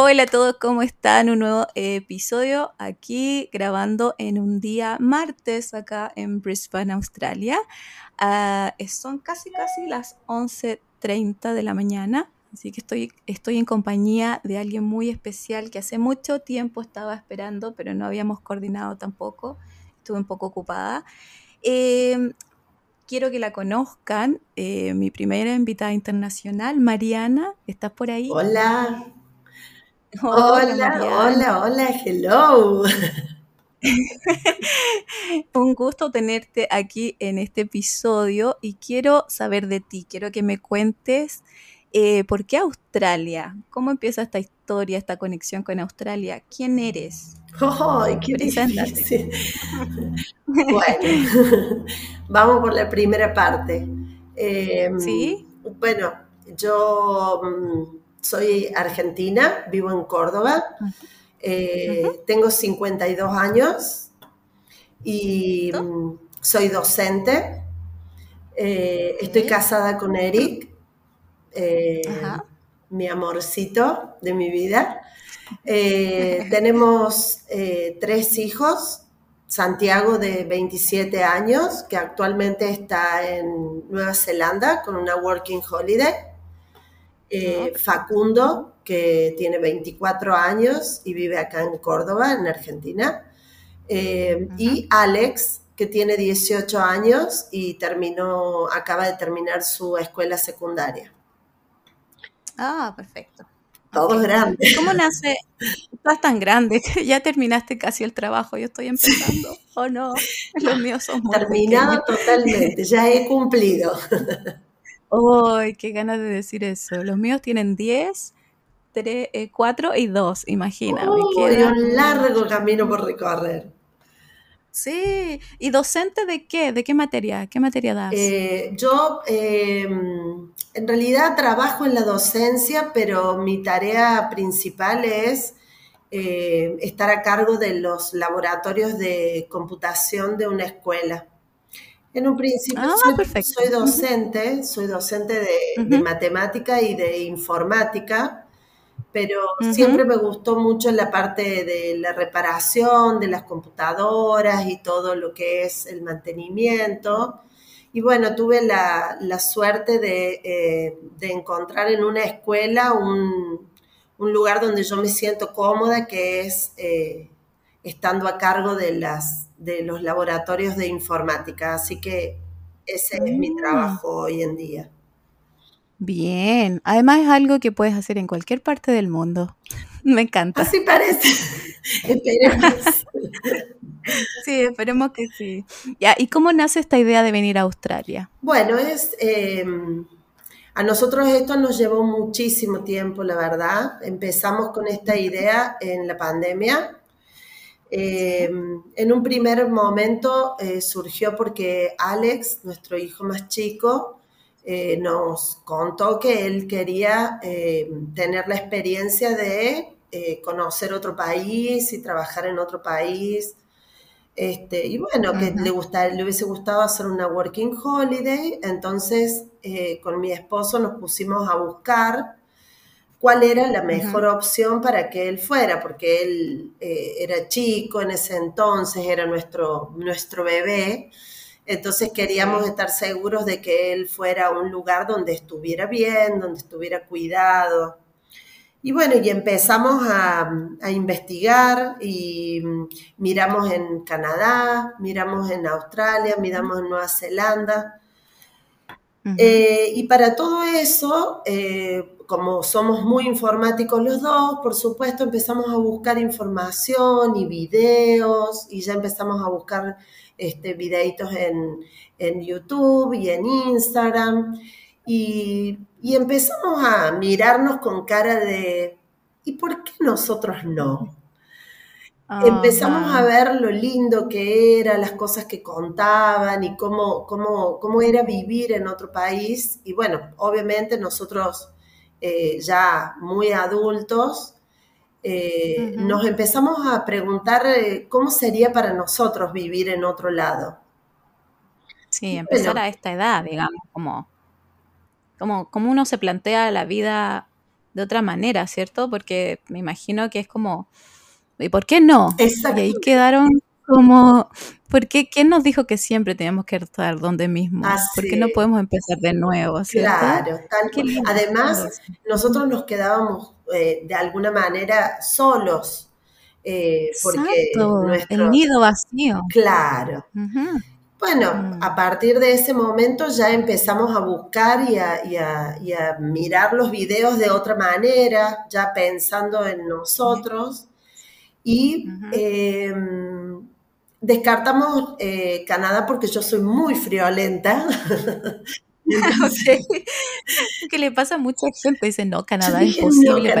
Hola a todos, ¿cómo están? Un nuevo episodio aquí grabando en un día martes acá en Brisbane, Australia. Ah, son casi casi las 11.30 de la mañana, así que estoy, estoy en compañía de alguien muy especial que hace mucho tiempo estaba esperando, pero no habíamos coordinado tampoco. Estuve un poco ocupada. Eh, quiero que la conozcan. eh, mi primera invitada internacional, Mariana, ¿estás por ahí? Hola, Hola, hola, hola, hola, hello. Un gusto tenerte aquí en este episodio y quiero saber de ti, quiero que me cuentes eh, por qué Australia, cómo empieza esta historia, esta conexión con Australia, quién eres. Ay, qué difícil. Bueno, vamos por la primera parte. Eh, ¿Sí? Bueno, yo mm, soy argentina, vivo en Córdoba, eh, tengo 52 años y soy docente. Eh, estoy casada con Eric, eh, mi amorcito de mi vida. Eh, tenemos tres hijos. Santiago de 27 años, que actualmente está en Nueva Zelanda con una Working Holiday. Eh, Facundo, que tiene 24 años y vive acá en Córdoba, en Argentina. Eh, Y Alex, que tiene 18 años y terminó, acaba de terminar su escuela secundaria. Ah, perfecto. Todos grandes. ¿Cómo nace? Estás tan grande ya terminaste casi el trabajo, yo estoy empezando. ¿O no? Los míos son muy Terminado pequeños. totalmente, ya he cumplido. ¡Ay, qué ganas de decir eso! Los míos tienen 10, 3, 4 y 2, imagina. me Uy, queda un largo camino por recorrer. Sí, ¿y docente de qué? ¿De qué materia? ¿Qué materia das? Eh, yo eh, en realidad trabajo en la docencia, pero mi tarea principal es eh, estar a cargo de los laboratorios de computación de una escuela. En un principio Ah, soy, docente, soy docente de, matemática y de informática, pero siempre me gustó mucho la parte de la reparación de las computadoras y todo lo que es el mantenimiento. Y bueno, tuve la, la suerte de, eh, de encontrar en una escuela un, un lugar donde yo me siento cómoda, que es eh, estando a cargo de, las, de los laboratorios de informática. Así que ese es mi Mm. trabajo hoy en día. Bien, además es algo que puedes hacer en cualquier parte del mundo. Me encanta. Así parece. Esperemos. Sí, esperemos que sí. Ya, ¿y cómo nace esta idea de venir a Australia? Bueno, es, eh, a nosotros esto nos llevó muchísimo tiempo, la verdad. Empezamos con esta idea en la pandemia. Eh, en un primer momento eh, surgió porque Alex, nuestro hijo más chico, eh, nos contó que él quería tener la experiencia de conocer otro país y trabajar en otro país. Este, y bueno, que le, gusta, le hubiese gustado hacer una working holiday, entonces con mi esposo nos pusimos a buscar cuál era la mejor opción para que él fuera, porque él eh, era chico en ese entonces, era nuestro, nuestro bebé, entonces queríamos estar seguros de que él fuera a un lugar donde estuviera bien, donde estuviera cuidado. Y bueno, y empezamos a, a investigar y mm, miramos en Canadá, miramos en Australia, miramos en Nueva Zelanda. Eh, y para todo eso, eh, como somos muy informáticos los dos, por supuesto empezamos a buscar información y videos y ya empezamos a buscar este, videitos en, en YouTube y en Instagram. Y, y empezamos a mirarnos con cara de, ¿y por qué nosotros no? empezamos a ver lo lindo que era, las cosas que contaban y cómo, cómo, cómo era vivir en otro país. Y bueno, obviamente nosotros eh, ya muy adultos, eh, nos empezamos a preguntar eh, cómo sería para nosotros vivir en otro lado. Sí, empezar a esta edad, digamos, como, como, como uno se plantea la vida de otra manera, ¿cierto? Porque me imagino que es como ¿Y por qué no? Y ahí quedaron como, ¿por qué? ¿Quién nos dijo que siempre tenemos que estar donde mismo? ¿Por qué no podemos empezar de nuevo? Claro, Además, nosotros nos quedábamos eh, de alguna manera solos. Eh, porque el nido vacío. Claro. Bueno, mm. a partir de ese momento ya empezamos a buscar y a, y a, mirar los videos de otra manera, ya pensando en nosotros y descartamos eh, Canadá porque yo soy muy friolenta. ¿Qué le pasa a mucha gente? Dice, no, Canadá es imposible.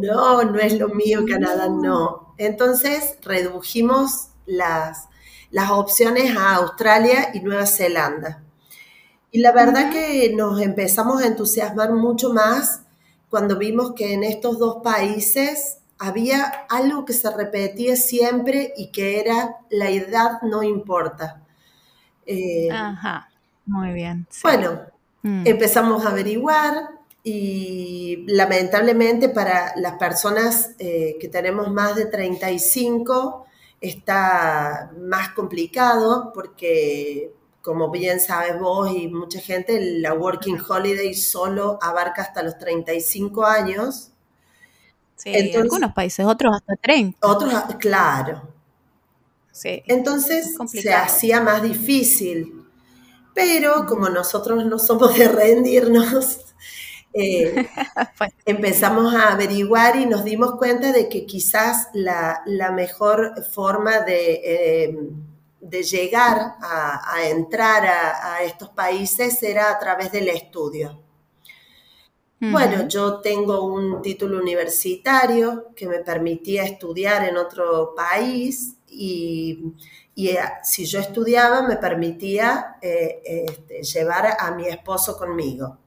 No, no, es lo mío, Canadá no. Entonces redujimos las, las opciones a Australia y Nueva Zelanda. Y la verdad que nos empezamos a entusiasmar mucho más cuando vimos que en estos dos países había algo que se repetía siempre y que era la edad no importa. Eh, Ajá, muy bien. Bueno, mm. empezamos a averiguar y lamentablemente para las personas eh, que tenemos más de 35 está más complicado porque como bien sabes vos y mucha gente, la Working Holiday solo abarca hasta los 35 años Sí, en algunos países, otros hasta 30. Otros, claro. Sí. Entonces se hacía más difícil. Pero como nosotros no somos de rendirnos, eh, empezamos a averiguar y nos dimos cuenta de que quizás la, mejor forma de, em, de llegar a, entrar a, estos países era a través del estudio. Bueno, yo tengo un título universitario que me permitía estudiar en otro país y, eh, si yo estudiaba me permitía eh, este, llevar a mi esposo conmigo.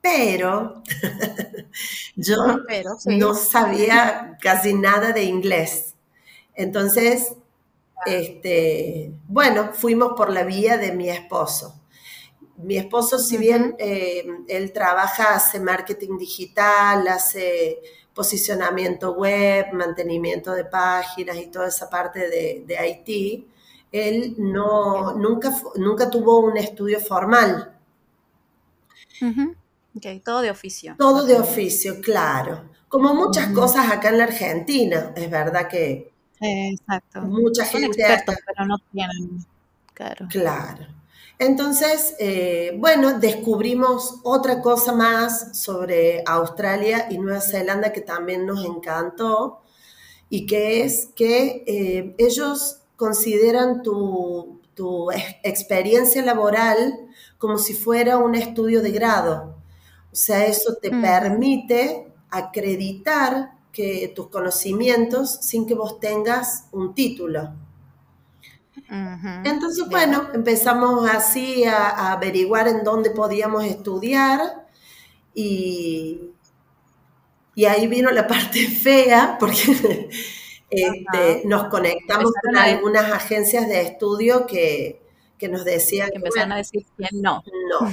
Pero yo no sabía casi nada de inglés. Entonces, este, bueno, fuimos por la vía de mi esposo. Mi esposo, si bien eh, él trabaja, hace marketing digital, hace posicionamiento web, mantenimiento de páginas y toda esa parte de, de IT, él no, nunca, nunca tuvo un estudio formal. todo de oficio. Todo de oficio, claro. Como muchas cosas acá en la Argentina, es verdad que Exacto. mucha Son gente expertos, pero no tienen. Claro. Claro. Entonces, eh, bueno, descubrimos otra cosa más sobre Australia y Nueva Zelanda que también nos encantó y que es que eh, ellos consideran tu, experiencia laboral como si fuera un estudio de grado. O sea, eso te mm. permite acreditar que tus conocimientos sin que vos tengas un título. Entonces, bueno, empezamos así a, averiguar en dónde podíamos estudiar y, y ahí vino la parte fea porque este, nos conectamos con algunas agencias de estudio que, nos decían que empezaron a decir que no. No,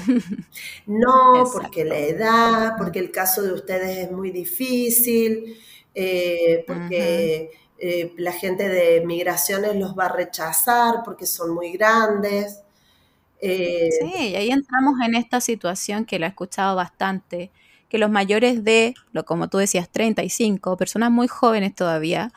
no porque la edad, porque el caso de ustedes es muy difícil, eh, porque... Eh, la gente de migraciones los va a rechazar porque son muy grandes. Eh, sí, y ahí entramos en esta situación que la he escuchado bastante, que los mayores de, lo como tú decías, 35, personas muy jóvenes todavía,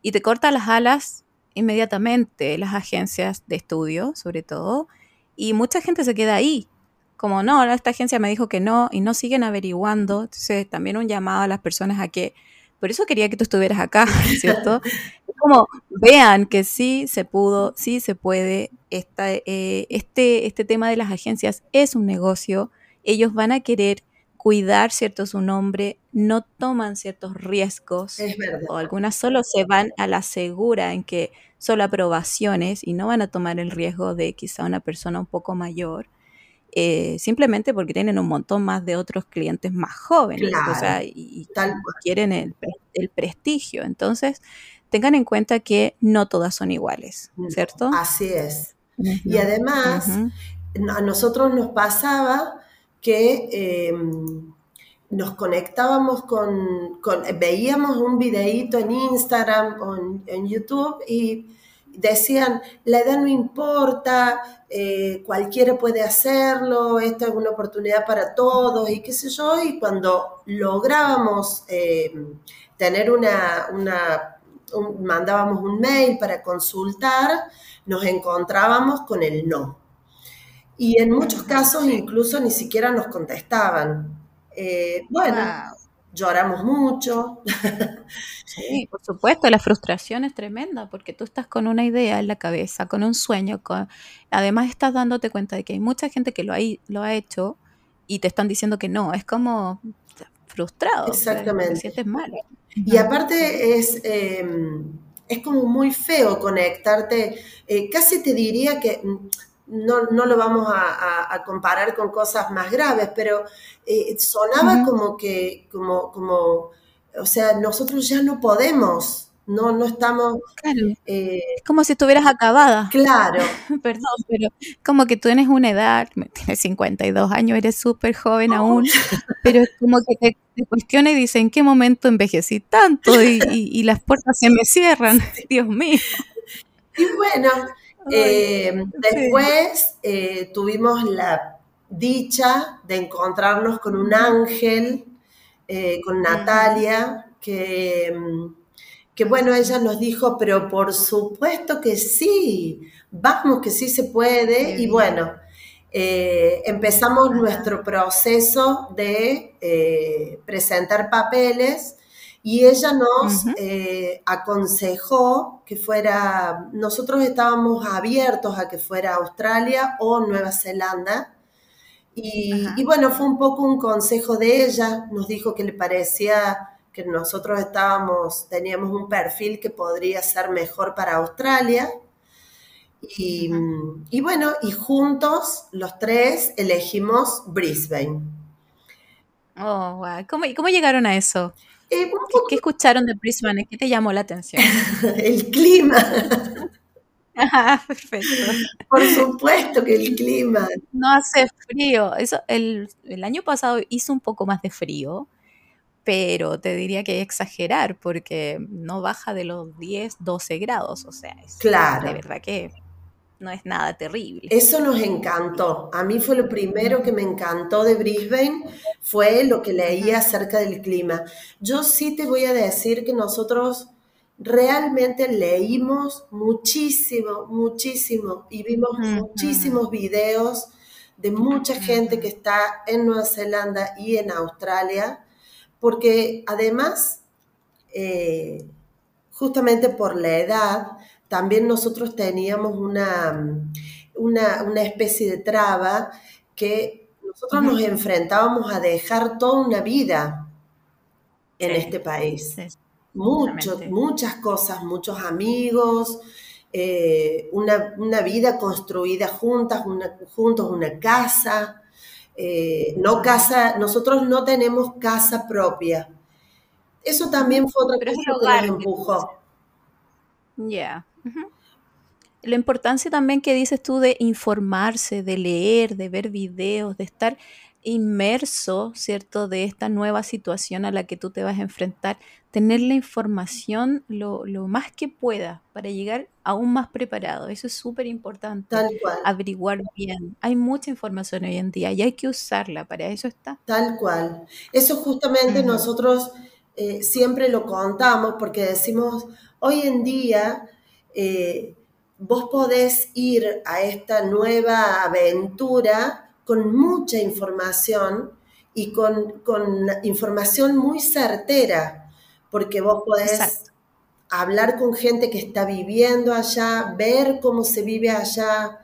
y te cortan las alas inmediatamente las agencias de estudio, sobre todo, y mucha gente se queda ahí, como no, esta agencia me dijo que no, y no siguen averiguando, entonces también un llamado a las personas a que por eso quería que tú estuvieras acá, ¿cierto? como vean que sí se pudo, sí se puede, esta, eh, este, este tema de las agencias es un negocio, ellos van a querer cuidar, ¿cierto?, su nombre, no toman ciertos riesgos. Es verdad. O algunas solo se van a la segura en que solo aprobaciones y no van a tomar el riesgo de quizá una persona un poco mayor. Eh, simplemente porque tienen un montón más de otros clientes más jóvenes, o sea, y, quieren el, prestigio. Entonces, tengan en cuenta que no todas son iguales, ¿cierto? Así es. Y además, a nosotros nos pasaba que em, nos conectábamos con, veíamos un videíto en Instagram o en YouTube y decían, la edad no importa, eh, cualquiera puede hacerlo, esta es una oportunidad para todos y qué sé yo, y cuando lográbamos eh, tener una, una mandábamos un mail para consultar, nos encontrábamos con el no. Y en muchos casos incluso ni siquiera nos contestaban. Eh, bueno, lloramos mucho. Sí, por supuesto, la frustración es tremenda porque tú estás con una idea en la cabeza, con un sueño, con... además estás dándote cuenta de que hay mucha gente que lo ha, lo ha hecho y te están diciendo que no, es como frustrado, Exactamente. te sientes mal. Y aparte es, em, es como muy feo conectarte, eh, casi te diría que no, no lo vamos a, comparar con cosas más graves, pero eh, sonaba como que, como, como, o sea, nosotros ya no podemos, no, no estamos... Claro. Eh, es como si estuvieras acabada. Claro. Perdón, pero como que tú tienes una edad, tienes 52 años, eres súper joven aún, pero es como que te, te cuestiona y dice, ¿en qué momento envejecí tanto? Y, y las puertas se me cierran, Dios mío. Y bueno, eh, después eh, tuvimos la dicha de encontrarnos con un ángel, eh, con Natalia, que, que bueno, ella nos dijo, pero por supuesto que sí, vamos que sí se puede. Y bueno, empezamos nuestro proceso de presentar papeles y ella nos eh, aconsejó que fuera, nosotros estábamos abiertos a que fuera Australia o Nueva Zelanda. Y, bueno, fue un poco un consejo de ella, nos dijo que le parecía que nosotros estábamos, teníamos un perfil que podría ser mejor para Australia. Y, bueno, y juntos los tres elegimos Brisbane. Oh, wow. ¿Cómo, ¿Cómo llegaron a eso? Eh, ¿Qué, escucharon de Brisbane? ¿Qué te llamó la atención? el clima. Ah, perfecto. Por supuesto que el clima. No hace frío. Eso, el, año pasado hizo un poco más de frío, pero te diría que exagerar porque no baja de los 10, 12 grados. O sea, es claro. de verdad que no es nada terrible. Eso nos encantó. A mí fue lo primero que me encantó de Brisbane, fue lo que leía acerca del clima. Yo sí te voy a decir que nosotros realmente leímos muchísimo, muchísimo y vimos muchísimos videos de mucha gente que está en Nueva Zelanda y en Australia, porque además, eh, justamente por la edad, también nosotros teníamos una, una, especie de traba que nosotros nos enfrentábamos a dejar toda una vida en este país. muchas cosas, muchos amigos, eh, una, vida construida juntas, una, juntos, una casa. Eh, no casa, nosotros no tenemos casa propia. Eso también fue otra cosa que nos empujó. Ya. La importancia también que dices tú de informarse, de leer, de ver videos, de estar inmerso, ¿cierto?, de esta nueva situación a la que tú te vas a enfrentar, tener la información lo, más que pueda para llegar aún más preparado. Eso es súper importante. Tal cual. Averiguar bien. Hay mucha información hoy en día y hay que usarla, para eso está. Tal cual. Eso justamente nosotros eh, siempre lo contamos porque decimos, hoy en día eh, vos podés ir a esta nueva aventura con mucha información y con, información muy certera, porque vos podés hablar con gente que está viviendo allá, ver cómo se vive allá,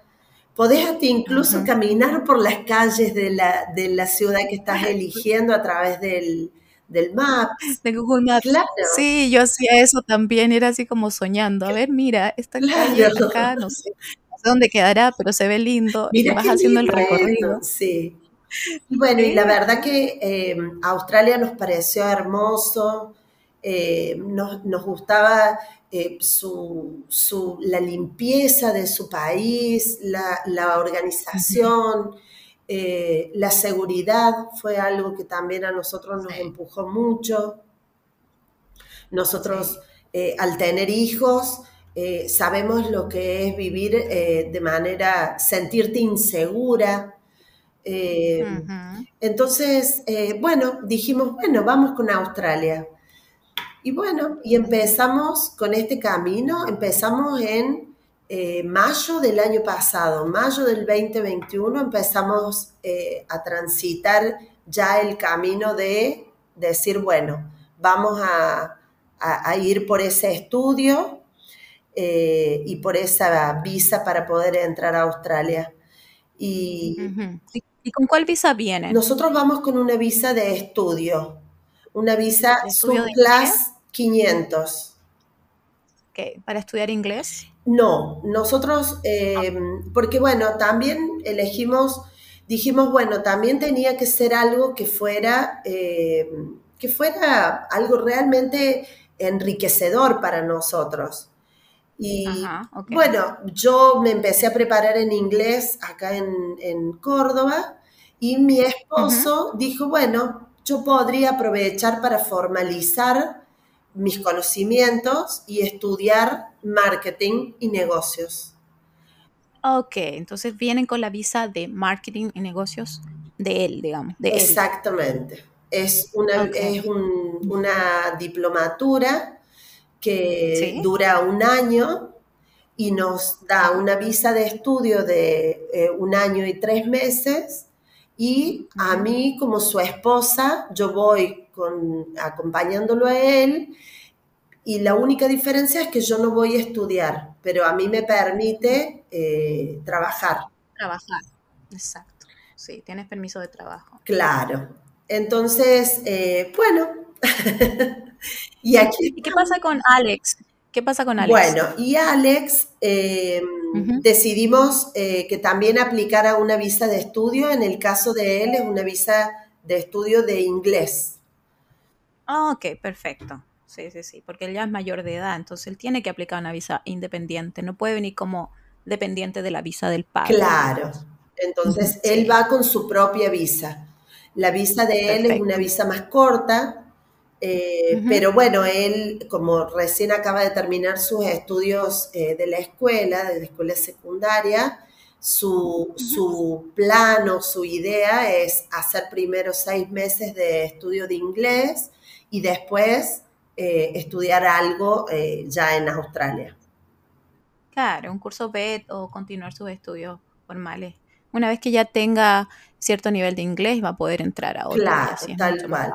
Podés hasta incluso caminar por las calles de la, de la ciudad que estás eligiendo a través del, del map. De Google Maps. Sí, yo hacía eso también, era así como soñando. A ver, mira, esta calle acá, no sé, no sé dónde quedará, pero se ve lindo. y vas haciendo el recorrido. Sí. Y bueno, y la verdad que eh, Australia nos pareció hermoso, eh, nos, gustaba eh, su, la limpieza de su país, la, organización. Eh, la seguridad fue algo que también a nosotros nos empujó mucho. Nosotros, eh, al tener hijos, eh, sabemos lo que es vivir de manera, sentirte insegura. Entonces, bueno, dijimos, bueno, vamos con Australia. Y bueno, y empezamos con este camino, empezamos en eh, mayo del año pasado, mayo del 2021, empezamos eh, a transitar ya el camino de decir, bueno, vamos a, ir por ese estudio eh, y por esa visa para poder entrar a Australia. Y, ¿Y con cuál visa viene? Nosotros vamos con una visa de estudio, una visa Subclass 500. ¿Para estudiar inglés? No, nosotros, eh, porque bueno, también elegimos, dijimos, bueno, también tenía que ser algo que fuera, eh, que fuera algo realmente enriquecedor para nosotros. Y bueno, yo me empecé a preparar en inglés acá en, Córdoba y mi esposo dijo, bueno, yo podría aprovechar para formalizar mis conocimientos y estudiar marketing y negocios. Ok, entonces vienen con la visa de marketing y negocios de él, digamos. Exactamente. Es, una, es una diplomatura que dura un año y nos da una visa de estudio de eh, un año y tres meses y a mí como su esposa yo voy con, acompañándolo a él y la única diferencia es que yo no voy a estudiar, pero a mí me permite eh, trabajar. Trabajar, exacto. Sí, tienes permiso de trabajo. Claro. Entonces, eh, bueno. y aquí. ¿Y qué pasa con Alex? ¿Qué pasa con Alex? Bueno, y Alex eh, decidimos que también aplicara una visa de estudio. En el caso de él es una visa de estudio de inglés. Ah, ok, perfecto. Sí, sí, sí, porque él ya es mayor de edad, entonces él tiene que aplicar una visa independiente, no puede venir como dependiente de la visa del padre. Claro, entonces él va con su propia visa. La visa de él es una visa más corta, eh, pero bueno, él como recién acaba de terminar sus estudios eh, de la escuela, de la escuela secundaria, su, su plan o su idea es hacer primero seis meses de estudio de inglés y después eh, estudiar algo eh, ya en Australia. Claro, un curso BED o continuar sus estudios formales. Una vez que ya tenga cierto nivel de inglés, va a poder entrar a otro. Claro, tal cual.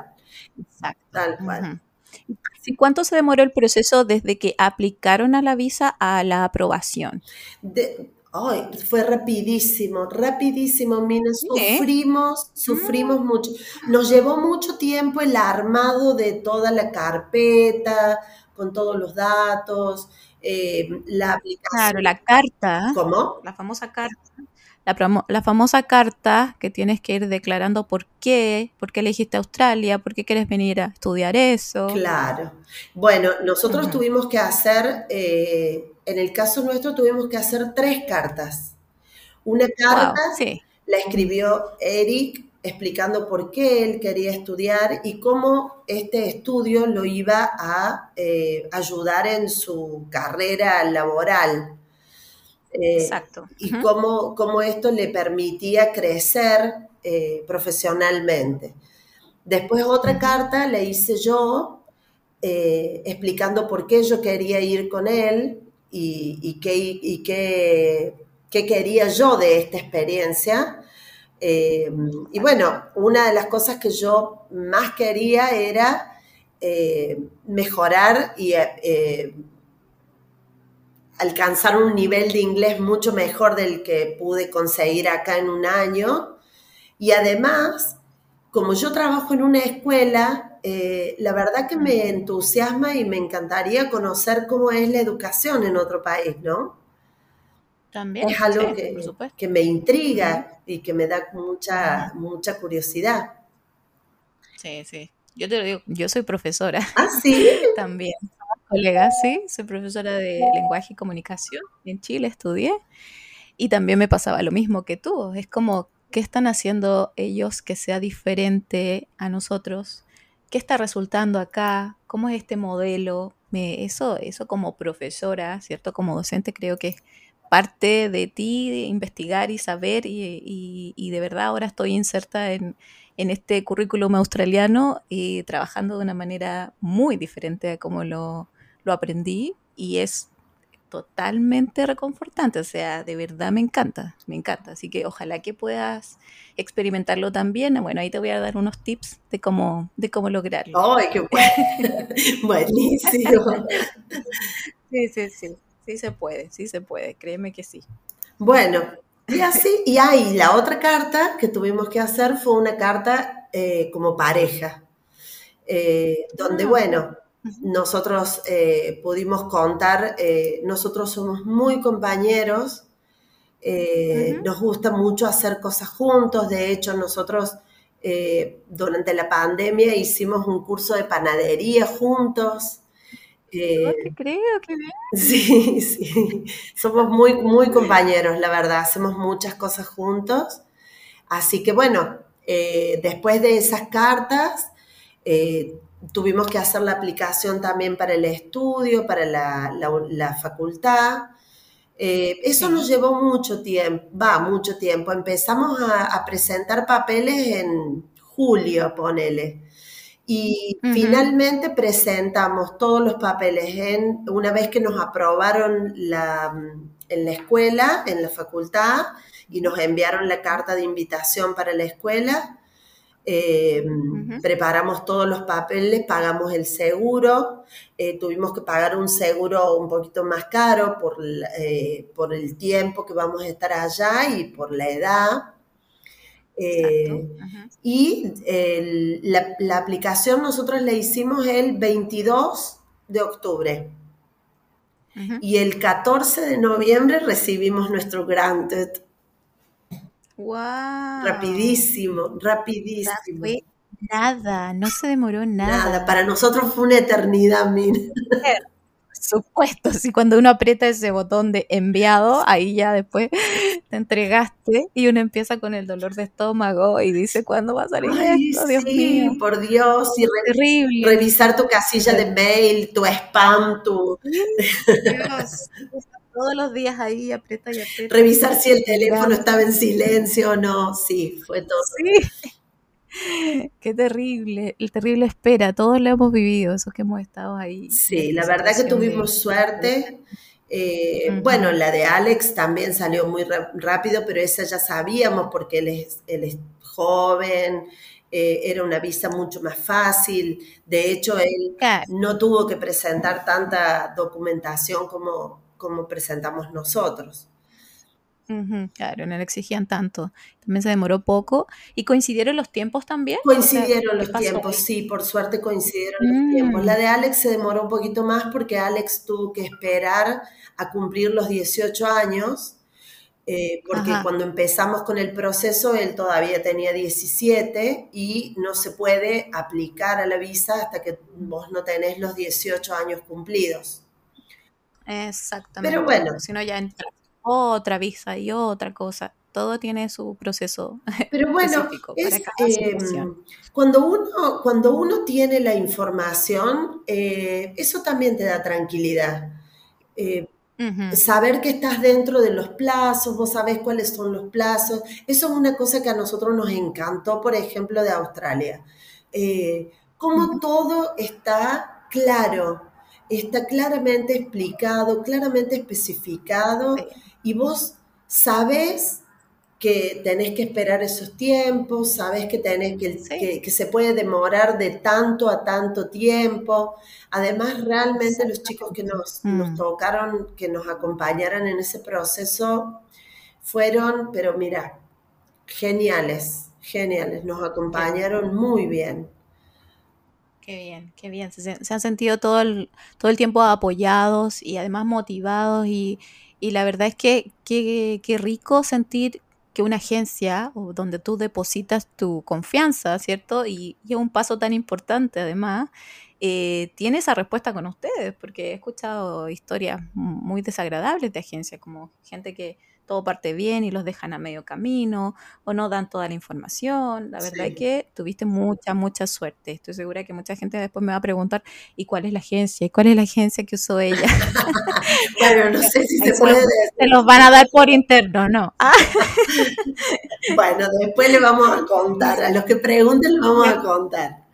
Exacto. Tal cual. ¿Y cuánto se demoró el proceso desde que aplicaron a la visa a la aprobación? De, Ay, fue rapidísimo, rapidísimo, Mina. Sufrimos, sufrimos mm. mucho. Nos llevó mucho tiempo el armado de toda la carpeta, con todos los datos, eh, la aplicación. Claro, la carta. ¿Cómo? La famosa carta la, famosa carta que tienes que ir declarando por qué, por qué elegiste Australia, por qué quieres venir a estudiar eso. Claro. Bueno, nosotros tuvimos que hacer, eh, en el caso nuestro tuvimos que hacer tres cartas. Una carta la escribió Eric explicando por qué él quería estudiar y cómo este estudio lo iba a eh, ayudar en su carrera laboral. Eh, Exacto. Y cómo, esto le permitía crecer eh, profesionalmente. Después otra carta le hice yo explicando por qué yo quería ir con él y, qué, y qué, quería yo de esta experiencia. y bueno, una de las cosas que yo más quería era mejorar y alcanzar un nivel de inglés mucho mejor del que pude conseguir acá en un año. Y además, como yo trabajo en una escuela, eh, la verdad que me entusiasma y me encantaría conocer cómo es la educación en otro país, ¿no? También. Es algo que, que, me intriga y que me da mucha, mucha curiosidad. Sí, sí. Yo te lo digo, yo soy profesora. Ah, sí. También. Colega, sí, soy profesora de lenguaje y comunicación. En Chile estudié. Y también me pasaba lo mismo que tú. Es como, ¿qué están haciendo ellos que sea diferente a nosotros? ¿Qué está resultando acá? ¿Cómo es este modelo? Me, eso, eso como profesora, ¿cierto? Como docente creo que es parte de ti, de investigar y saber y, y de verdad ahora estoy inserta en, en este currículum australiano y trabajando de una manera muy diferente a como lo, lo aprendí y es totalmente reconfortante, o sea, de verdad me encanta, me encanta, así que ojalá que puedas experimentarlo también. Bueno, ahí te voy a dar unos tips de cómo, de cómo lograrlo. ¡Ay, qué buenísimo! sí, sí, sí, sí se puede, sí se puede, créeme que sí. Bueno, y así, y ahí la otra carta que tuvimos que hacer fue una carta eh, como pareja, eh, donde, ah. bueno, nosotros eh, pudimos contar, nosotros somos muy compañeros, nos gusta mucho hacer cosas juntos, de hecho nosotros durante la pandemia hicimos un curso de panadería juntos. Eh, creo que Sí, sí. Somos muy, muy compañeros, la verdad. Hacemos muchas cosas juntos. Así que bueno, eh, después de esas cartas, eh, tuvimos que hacer la aplicación también para el estudio, para la, facultad. eso nos llevó mucho tiempo, va, mucho tiempo. Empezamos a, a presentar papeles en julio, ponele. Y finalmente presentamos todos los papeles en, una vez que nos aprobaron la, en la escuela, en la facultad, y nos enviaron la carta de invitación para la escuela. Em, preparamos todos los papeles, pagamos el seguro, eh, tuvimos que pagar un seguro un poquito más caro por, eh, por el tiempo que vamos a estar allá y por la edad. Eh, y la, aplicación nosotros la hicimos el 22 de octubre. Y el 14 de noviembre recibimos nuestro granted. ¡Wow! Rapidísimo, rapidísimo. nada, no se demoró nada. Nada, para nosotros fue una eternidad, mira supuesto, si cuando uno aprieta ese botón de enviado, ahí ya después te entregaste y uno empieza con el dolor de estómago y dice, ¿cuándo va a salir esto? Dios mío. por Dios, y Terrible. revisar tu casilla de mail, tu spam, tu... todos los días ahí aprieta y aprieta. Revisar si el teléfono estaba en silencio o no, sí, fue todo. Sí. Qué terrible, el terrible espera, todos lo hemos vivido, esos que hemos estado ahí. Sí, la verdad que tuvimos suerte. Eh, bueno, la de Alex también salió muy rápido, pero esa ya sabíamos porque él es, él es joven, eh, era una visa mucho más fácil. De hecho, él no tuvo que presentar tanta documentación como, como presentamos nosotros claro, no le exigían tanto. También se demoró poco. ¿Y coincidieron los tiempos también? Coincidieron los tiempos, sí, por suerte coincidieron los tiempos. La mm. de Alex se demoró un poquito más porque Alex tuvo que esperar a cumplir los 18 años, eh, porque cuando empezamos con el proceso él todavía tenía 17 y no se puede aplicar a la visa hasta que vos no tenés los 18 años cumplidos. Exactamente. Pero bueno. Si no, ya entra otra visa y otra cosa. Todo tiene su proceso. Pero bueno, em, cuando, uno, cuando uno tiene la información, eh, eso también te da tranquilidad. Eh, saber que estás dentro de los plazos, vos sabés cuáles son los plazos. Eso es una cosa que a nosotros nos encantó, por ejemplo, de Australia. Eh, como todo está claro, está claramente explicado, claramente especificado y vos sabés que tenés que esperar esos tiempos, sabes que, tenés que, que, se puede demorar de tanto a tanto tiempo. Además, realmente los chicos que nos, nos mm. tocaron, que nos acompañaran en ese proceso, fueron, pero mira, geniales, geniales, nos acompañaron muy bien. Qué bien, qué bien. Se, han sentido todo el, todo el tiempo apoyados y además motivados y, y la verdad es que qué rico sentir que una agencia donde tú depositas tu confianza, ¿cierto? Y, es un paso tan importante además, eh, tiene esa respuesta con ustedes, porque he escuchado historias muy desagradables de agencias, como gente que todo parte bien y los dejan a medio camino o no dan toda la información. La verdad es que tuviste mucha, mucha suerte. Estoy segura que mucha gente después me va a preguntar, ¿y cuál es la agencia? ¿Y cuál es la agencia que usó ella? bueno, no sé si se puede Se los van a dar por interno, ¿no? bueno, después le vamos a contar. A los que pregunten le vamos a contar.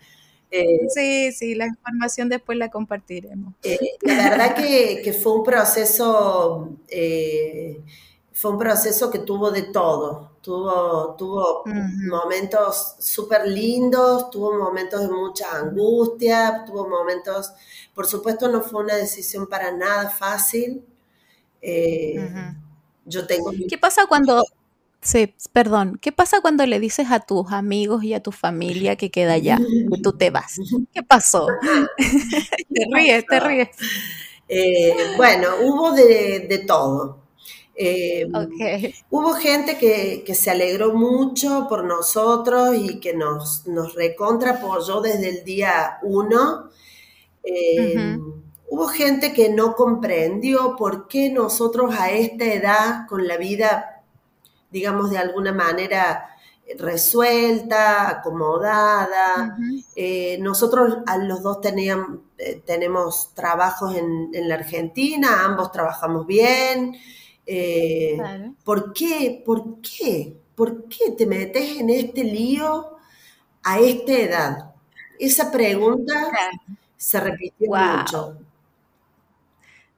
Eh, sí, sí, la información después la compartiremos. Eh, la verdad que, que, fue un proceso eh, fue un proceso que tuvo de todo. Tuvo, tuvo momentos súper lindos, tuvo momentos de mucha angustia, tuvo momentos, por supuesto no fue una decisión para nada fácil. Eh, yo tengo... ¿Qué pasa cuando, sí, perdón, qué pasa cuando le dices a tus amigos y a tu familia que queda allá, que tú te vas? ¿Qué pasó? te ríes, te ríes. Eh, bueno, hubo de, de todo. Eh, hubo gente que, se alegró mucho por nosotros y que nos, nos recontra apoyó desde el día uno. Eh, hubo gente que no comprendió por qué nosotros a esta edad, con la vida, digamos, de alguna manera resuelta, acomodada. Eh, nosotros a los dos teníamos, tenemos trabajos en, en, la Argentina, ambos trabajamos bien, eh, ¿Por qué? ¿Por qué? ¿Por qué te metes en este lío a esta edad? Esa pregunta se repitió mucho.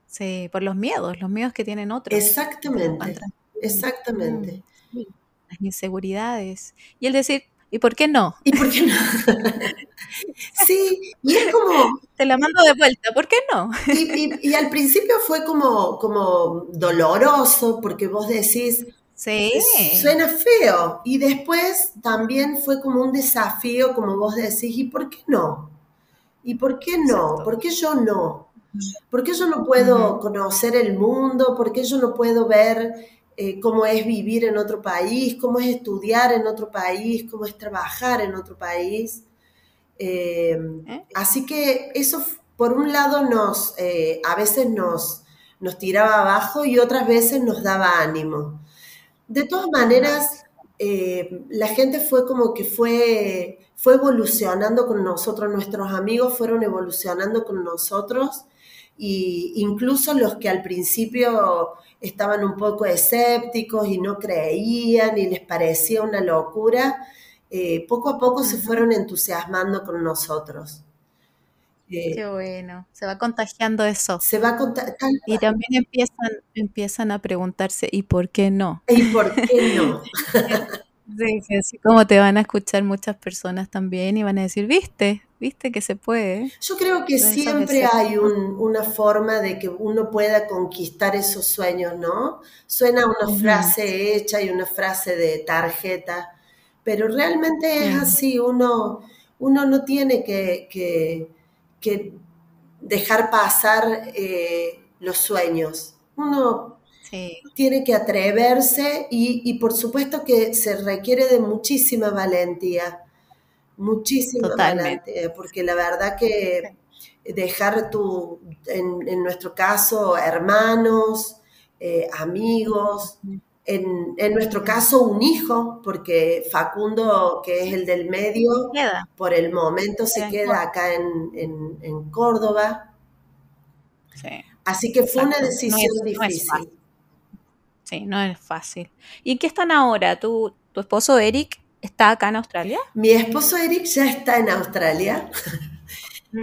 Sí, por los miedos, los miedos que tienen otros. Exactamente, exactamente. Mm, Las inseguridades. Y el decir, ¿y por qué no? ¿Y por qué no? Sí, y es como... Te la mando de vuelta, ¿por qué no? Y, al principio fue como, como doloroso, porque vos decís, sí. suena feo. Y después también fue como un desafío, como vos decís, ¿y por qué no? ¿Y por qué no? ¿Por qué yo no? ¿Por qué yo no puedo conocer el mundo? ¿Por qué yo no puedo ver eh, cómo es vivir en otro país? ¿Cómo es estudiar en otro país? ¿Cómo es trabajar en otro país? Eh, ¿Eh? Así que eso, por un lado, nos, a veces nos, nos tiraba abajo y otras veces nos daba ánimo. De todas maneras, la gente fue como que fue, fue evolucionando con nosotros, nuestros amigos fueron evolucionando con nosotros y incluso los que al principio estaban un poco escépticos y no creían y les parecía una locura, eh, poco a poco se fueron entusiasmando con nosotros. Eh, Qué bueno, se va contagiando eso. Se va Y también empiezan, empiezan a preguntarse, ¿y por qué no? ¿Y por qué no? sí, así como te van a escuchar muchas personas también y van a decir, viste, viste que se puede. Yo creo que siempre hay una forma de que uno pueda conquistar esos sueños, ¿no? Suena una frase hecha y una frase de tarjeta, pero realmente es así, uno, uno no tiene que, dejar pasar eh, los sueños, uno tiene que atreverse y, por supuesto que se requiere de muchísima valentía, muchísima valentía, porque la verdad que dejar tu, en, nuestro caso, hermanos, eh, amigos, en, nuestro caso un hijo, porque Facundo, que es el del medio, por el momento se queda acá en, Córdoba. Así que fue una decisión difícil. Sí, no es fácil. ¿Y qué están ahora? ¿Tu, ¿Tu esposo Eric está acá en Australia? Mi esposo Eric ya está en Australia.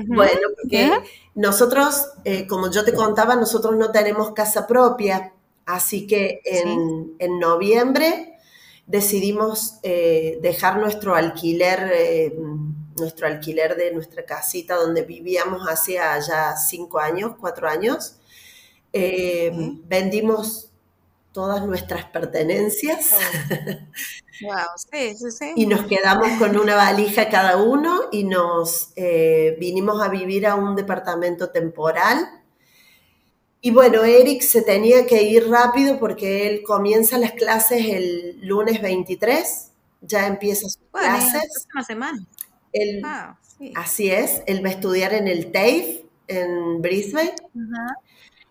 Bueno, porque nosotros, eh, como yo te contaba, nosotros no tenemos casa propia. Así que en, noviembre decidimos eh, dejar nuestro alquiler, eh, nuestro alquiler de nuestra casita donde vivíamos hace ya cinco años, cuatro años. Eh, vendimos todas nuestras pertenencias. y nos quedamos con una valija cada uno y nos vinimos a vivir a un departamento temporal y bueno, Eric se tenía que ir rápido porque él comienza las clases el lunes 23, ya empieza sus clases. Una semana. ah, Así es, él va a estudiar en el TAFE en Brisbane.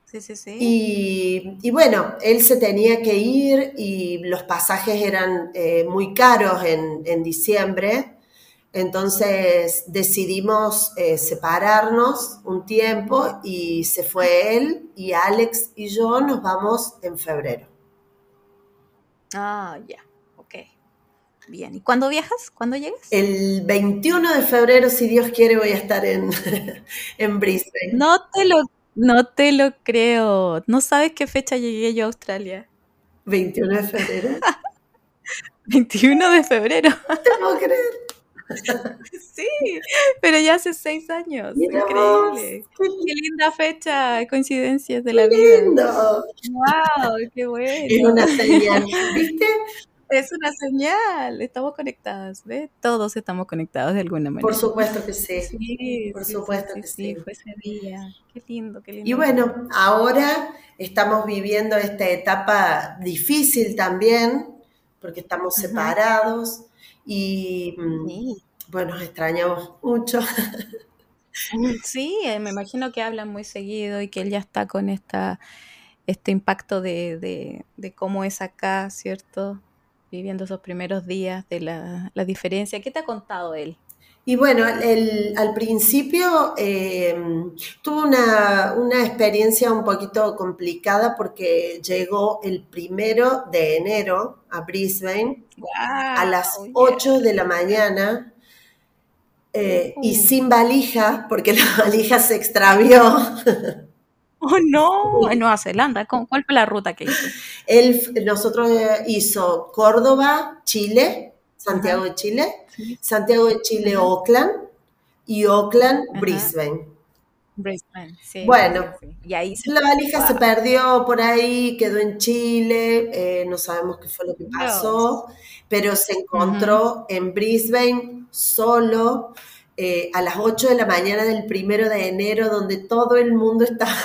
Sí, sí, sí. Y, bueno, él se tenía que ir y los pasajes eran eh, muy caros en, en diciembre. Entonces decidimos eh, separarnos un tiempo y se fue él y Alex y yo nos vamos en febrero. Ah, ya, ok. Bien, ¿y cuándo viajas? ¿Cuándo llegas? El 21 de febrero, si Dios quiere, voy a estar en, en Brisbane. No te, lo, no te lo creo. ¿No sabes qué fecha llegué yo a Australia? 21 de febrero. 21 de febrero. No te puedo creer. Sí, pero ya hace seis años. Increíble. Qué, linda fecha, coincidencias de la vida. Lindo. Wow, qué bueno. Es una señal, ¿viste? Es una señal, estamos conectadas, ¿ves? Todos estamos conectados de alguna manera. Por supuesto que sí. sí Por supuesto que sí. Fue ese día. Qué lindo, qué lindo. Y bueno, ahora estamos viviendo esta etapa difícil también, porque estamos separados y mm, bueno, extrañamos mucho. Sí, eh, me imagino que hablan muy seguido y que él ya está con esta, este impacto de, cómo es acá, ¿cierto? Viviendo esos primeros días de la, diferencia. ¿Qué te ha contado él? Y bueno, al principio eh, tuvo una, una, experiencia un poquito complicada porque llegó el primero de enero a Brisbane a las 8 de la mañana eh, y sin valija, porque la valija se extravió. Oh, no, en Nueva Zelanda. ¿Cuál fue la ruta que hizo? Él, nosotros eh, hizo Córdoba, Chile, Santiago de Chile, Santiago de Chile, Oakland y Oakland, Brisbane. Brisbane, sí. Bueno, y ahí la valija se perdió por ahí, quedó en Chile, eh, no sabemos qué fue lo que pasó, pero se encontró en Brisbane solo eh, a las 8 de la mañana del primero de enero, donde todo el mundo estaba,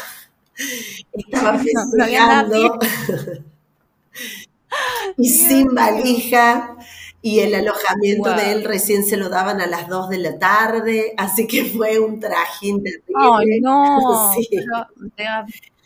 estaba festejando y sin valija y el alojamiento de él recién se lo daban a las 2 de la tarde, así que fue un trajín terrible. ¡Ay, no!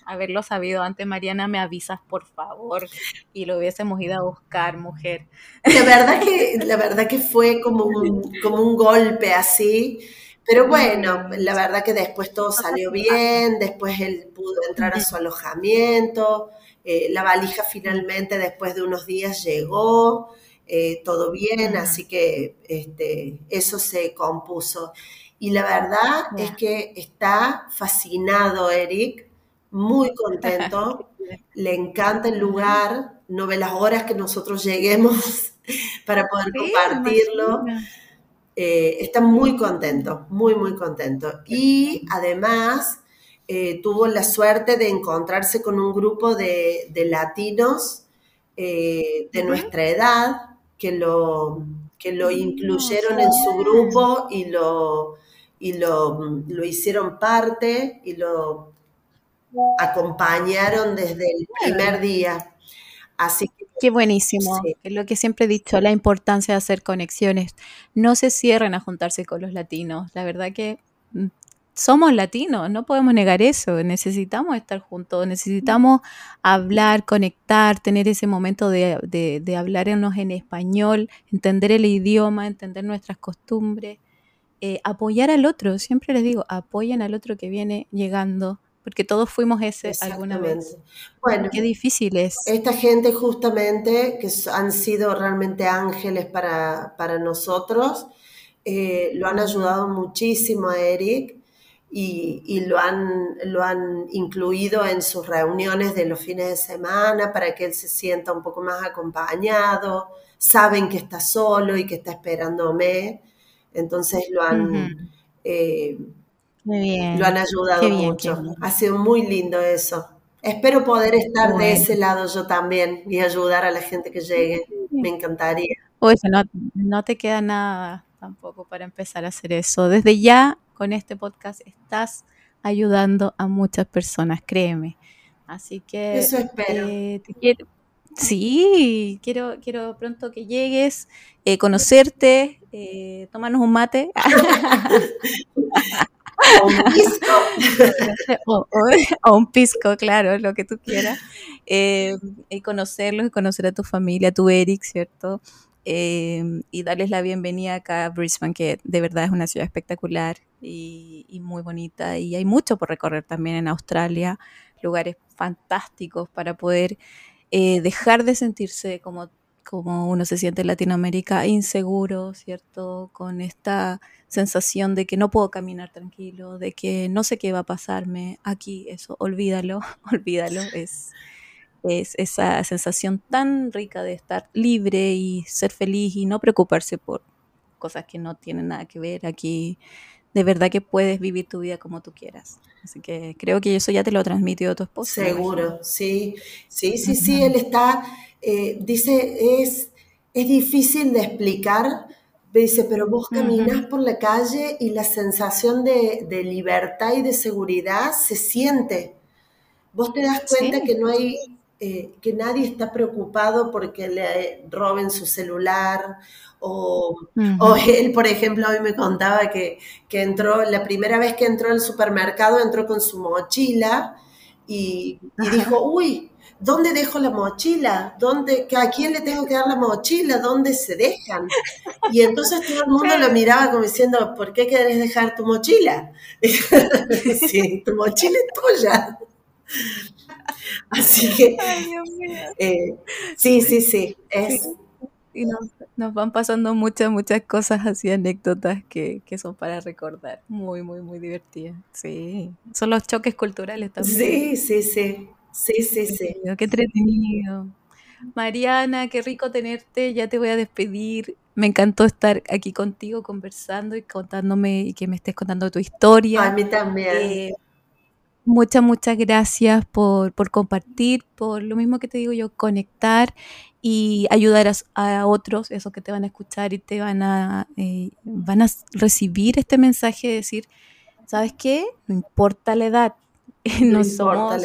haberlo sabido antes, Mariana, me avisas, por favor, y lo hubiésemos ido a buscar, mujer. La verdad que, la verdad que fue como un, como un golpe así, pero bueno, la verdad que después todo salió bien, después él pudo entrar a su alojamiento, eh, la valija finalmente después de unos días llegó, eh, todo bien, así que este, eso se compuso. Y la verdad es que está fascinado Eric, muy contento, le encanta el lugar, no ve las horas que nosotros lleguemos para poder compartirlo. Eh, está muy contento, muy, muy contento. Y además eh, tuvo la suerte de encontrarse con un grupo de, latinos de nuestra edad que lo, que lo incluyeron en su grupo y lo, y lo, lo hicieron parte y lo acompañaron desde el primer día. Así que, Qué buenísimo. Es lo que siempre he dicho, la importancia de hacer conexiones. No se cierren a juntarse con los latinos. La verdad que mm, somos latinos, no podemos negar eso, necesitamos estar juntos, necesitamos hablar, conectar, tener ese momento de, de, hablarnos en español, entender el idioma, entender nuestras costumbres, eh, apoyar al otro, siempre les digo, apoyen al otro que viene llegando, porque todos fuimos ese alguna vez. Bueno, qué difícil es. Esta gente justamente, que han sido realmente ángeles para, para nosotros, eh, lo han ayudado muchísimo a Eric y, lo, han, lo han incluido en sus reuniones de los fines de semana para que él se sienta un poco más acompañado. Saben que está solo y que está esperándome. Entonces lo han, eh, lo han ayudado mucho. Ha sido muy lindo eso. Espero poder estar de ese lado yo también y ayudar a la gente que llegue. Me encantaría. Oye, no, no te queda nada tampoco para empezar a hacer eso. Desde ya con este podcast estás ayudando a muchas personas, créeme. Así que eso espero. Eh, sí, quiero, quiero pronto que llegues, eh, conocerte, eh, tomarnos un mate. o un pisco. o, un pisco, claro, lo que tú quieras. y conocerlos y conocer a tu familia, a tu Eric, ¿cierto? Em, y darles la bienvenida acá a Brisbane, que de verdad es una ciudad espectacular y, muy bonita. Y hay mucho por recorrer también en Australia, lugares fantásticos para poder eh, dejar de sentirse como, como uno se siente en Latinoamérica, inseguro, ¿cierto? Con esta sensación de que no puedo caminar tranquilo, de que no sé qué va a pasarme. Aquí, eso, olvídalo, olvídalo, es es esa sensación tan rica de estar libre y ser feliz y no preocuparse por cosas que no tienen nada que ver. Aquí de verdad que puedes vivir tu vida como tú quieras. Así que creo que eso ya te lo transmitió tu esposo. Seguro, sí, sí, sí, sí, él está, eh, dice, es, es difícil de explicar, dice, pero vos caminás por la calle y la sensación de, libertad y de seguridad se siente. Vos te das cuenta que no hay eh, que nadie está preocupado porque le roben su celular o, él, por ejemplo, hoy me contaba que, entró, la primera vez que entró al supermercado entró con su mochila y, dijo, uy, ¿dónde dejo la mochila? ¿Dónde, ¿A quién le tengo que dar la mochila? ¿Dónde se dejan? Y entonces todo el mundo lo miraba como diciendo, ¿por qué querés dejar tu mochila? sí, tu mochila es tuya. Así que, eh, sí, sí, sí. Es, Y nos, van pasando muchas, muchas cosas así, anécdotas que, son para recordar. Muy, muy, muy divertidas. Sí. Son los choques culturales también. Sí, sí, sí. Sí, sí, sí. Qué entretenido. Mariana, qué rico tenerte. Ya te voy a despedir. Me encantó estar aquí contigo conversando y contándome y que me estés contando tu historia. A mí también. Eh, Muchas, muchas gracias por, compartir, por lo mismo que te digo yo, conectar y ayudar a, otros, esos que te van a escuchar y te van a, eh, van a recibir este mensaje de decir, ¿sabes qué? No importa la edad, no, somos,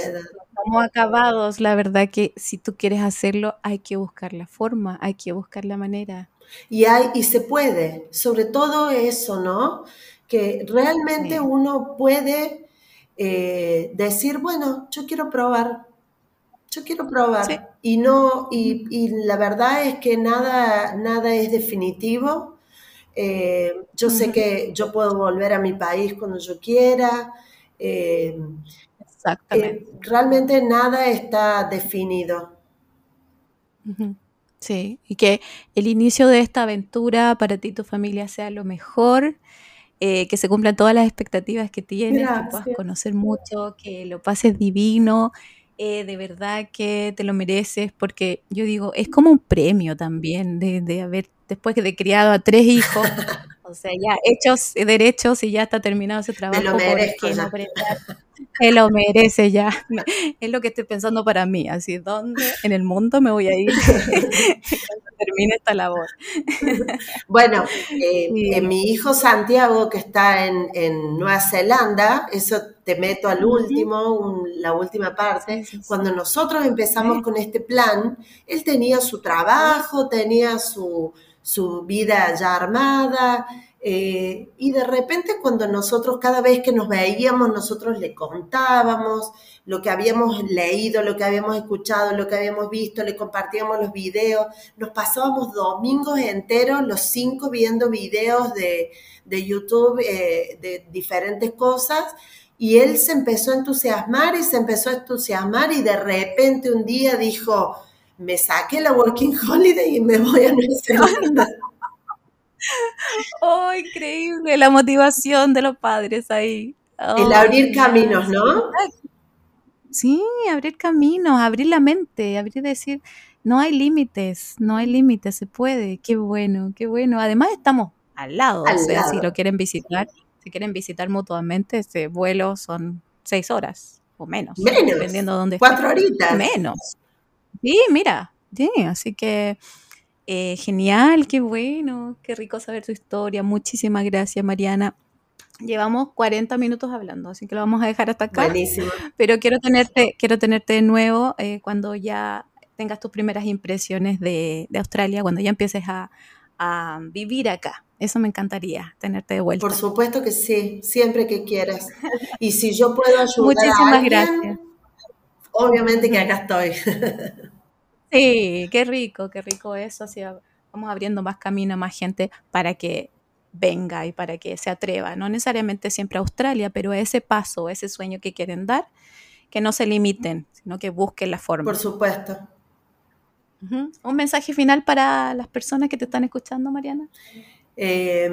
acabados, la verdad que si tú quieres hacerlo hay que buscar la forma, hay que buscar la manera. Y, hay, y se puede, sobre todo eso, ¿no? Que realmente uno puede eh, decir, bueno, yo quiero probar, yo quiero probar. Y no, y, la verdad es que nada, nada es definitivo. Eh, yo sé que yo puedo volver a mi país cuando yo quiera. Eh, Exactamente. realmente nada está definido. Sí, y que el inicio de esta aventura para ti y tu familia sea lo mejor eh, que se cumplan todas las expectativas que tienes, que puedas conocer mucho, que lo pases divino, eh, de verdad que te lo mereces, porque yo digo, es como un premio también de, de haber, después de criado a tres hijos, o sea, ya hechos derechos y ya está terminado ese trabajo. Me lo merezco se lo merece ya. Es lo que estoy pensando para mí, así, ¿dónde en el mundo me voy a ir cuando termine esta labor? Bueno, eh, mi hijo Santiago, que está en, Nueva Zelanda, eso te meto al último, la última parte, cuando nosotros empezamos con este plan, él tenía su trabajo, tenía su, su vida ya armada, eh, y de repente cuando nosotros, cada vez que nos veíamos, nosotros le contábamos lo que habíamos leído, lo que habíamos escuchado, lo que habíamos visto, le compartíamos los videos, nos pasábamos domingos enteros, los cinco, viendo videos de, YouTube eh, de diferentes cosas. Y él se empezó a entusiasmar y se empezó a entusiasmar y de repente un día dijo, me saqué la Working Holiday y me voy a Nueva Zelanda. Oh, increíble la motivación de los padres ahí. El abrir caminos, ¿no? Sí, abrir caminos, abrir la mente, abrir decir, no hay límites, no hay límites, se puede, qué bueno, qué bueno. Además estamos al lado, o sea, si lo quieren visitar, si quieren visitar mutuamente, ese vuelo son seis horas o menos, menos dependiendo de dónde Cuatro horitas. Menos. Sí, mira, sí, así que eh, genial, qué bueno, qué rico saber tu historia. Muchísimas gracias, Mariana. Llevamos 40 minutos hablando, así que lo vamos a dejar hasta acá. Buenísimo. Pero quiero tenerte, quiero tenerte de nuevo eh, cuando ya tengas tus primeras impresiones de, de Australia, cuando ya empieces a, a, vivir acá. Eso me encantaría, tenerte de vuelta. Por supuesto que sí, siempre que quieras. Y si yo puedo ayudar Muchísimas a alguien, gracias. obviamente que acá estoy. Sí, qué rico, qué rico eso. Así vamos abriendo más camino a más gente para que venga y para que se atreva. No necesariamente siempre a Australia, pero a ese paso, a ese sueño que quieren dar, que no se limiten, sino que busquen la forma. Por supuesto. ¿Un mensaje final para las personas que te están escuchando, Mariana? Eh,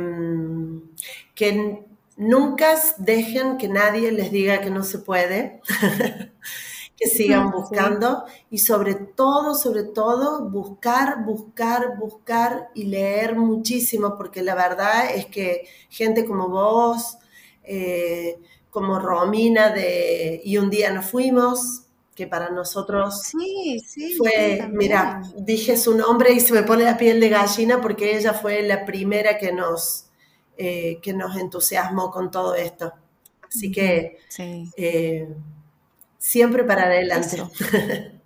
que nunca dejen que nadie les diga que no se puede, que sigan buscando y sobre todo, sobre todo, buscar, buscar, buscar y leer muchísimo, porque la verdad es que gente como vos, eh, como Romina de Y un día nos fuimos, que para nosotros Sí, sí. fue, mira, dije su nombre y se me pone la piel de gallina porque ella fue la primera que nos, eh, que nos entusiasmó con todo esto. Así que Sí. eh, siempre para adelante. Eso.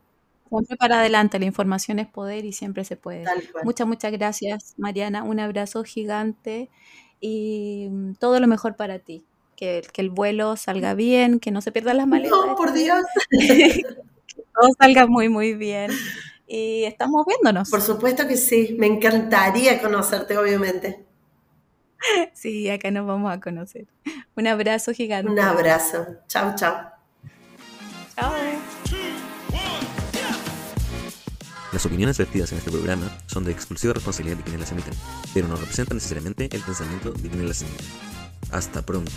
Siempre para adelante, la información es poder y siempre se puede. Muchas, muchas gracias, Mariana. Un abrazo gigante y mm, todo lo mejor para ti. Que, que el vuelo salga bien, que no se pierdan las maletas. No, por Dios. que todo salga muy, muy bien. Y estamos viéndonos. Por supuesto que sí. Me encantaría conocerte, obviamente. Sí, acá nos vamos a conocer. Un abrazo gigante. Un abrazo. Chao. Chao. Las opiniones vertidas en este programa son de exclusiva responsabilidad de quienes las emiten, pero no representan necesariamente el pensamiento de quienes las emiten. Hasta pronto.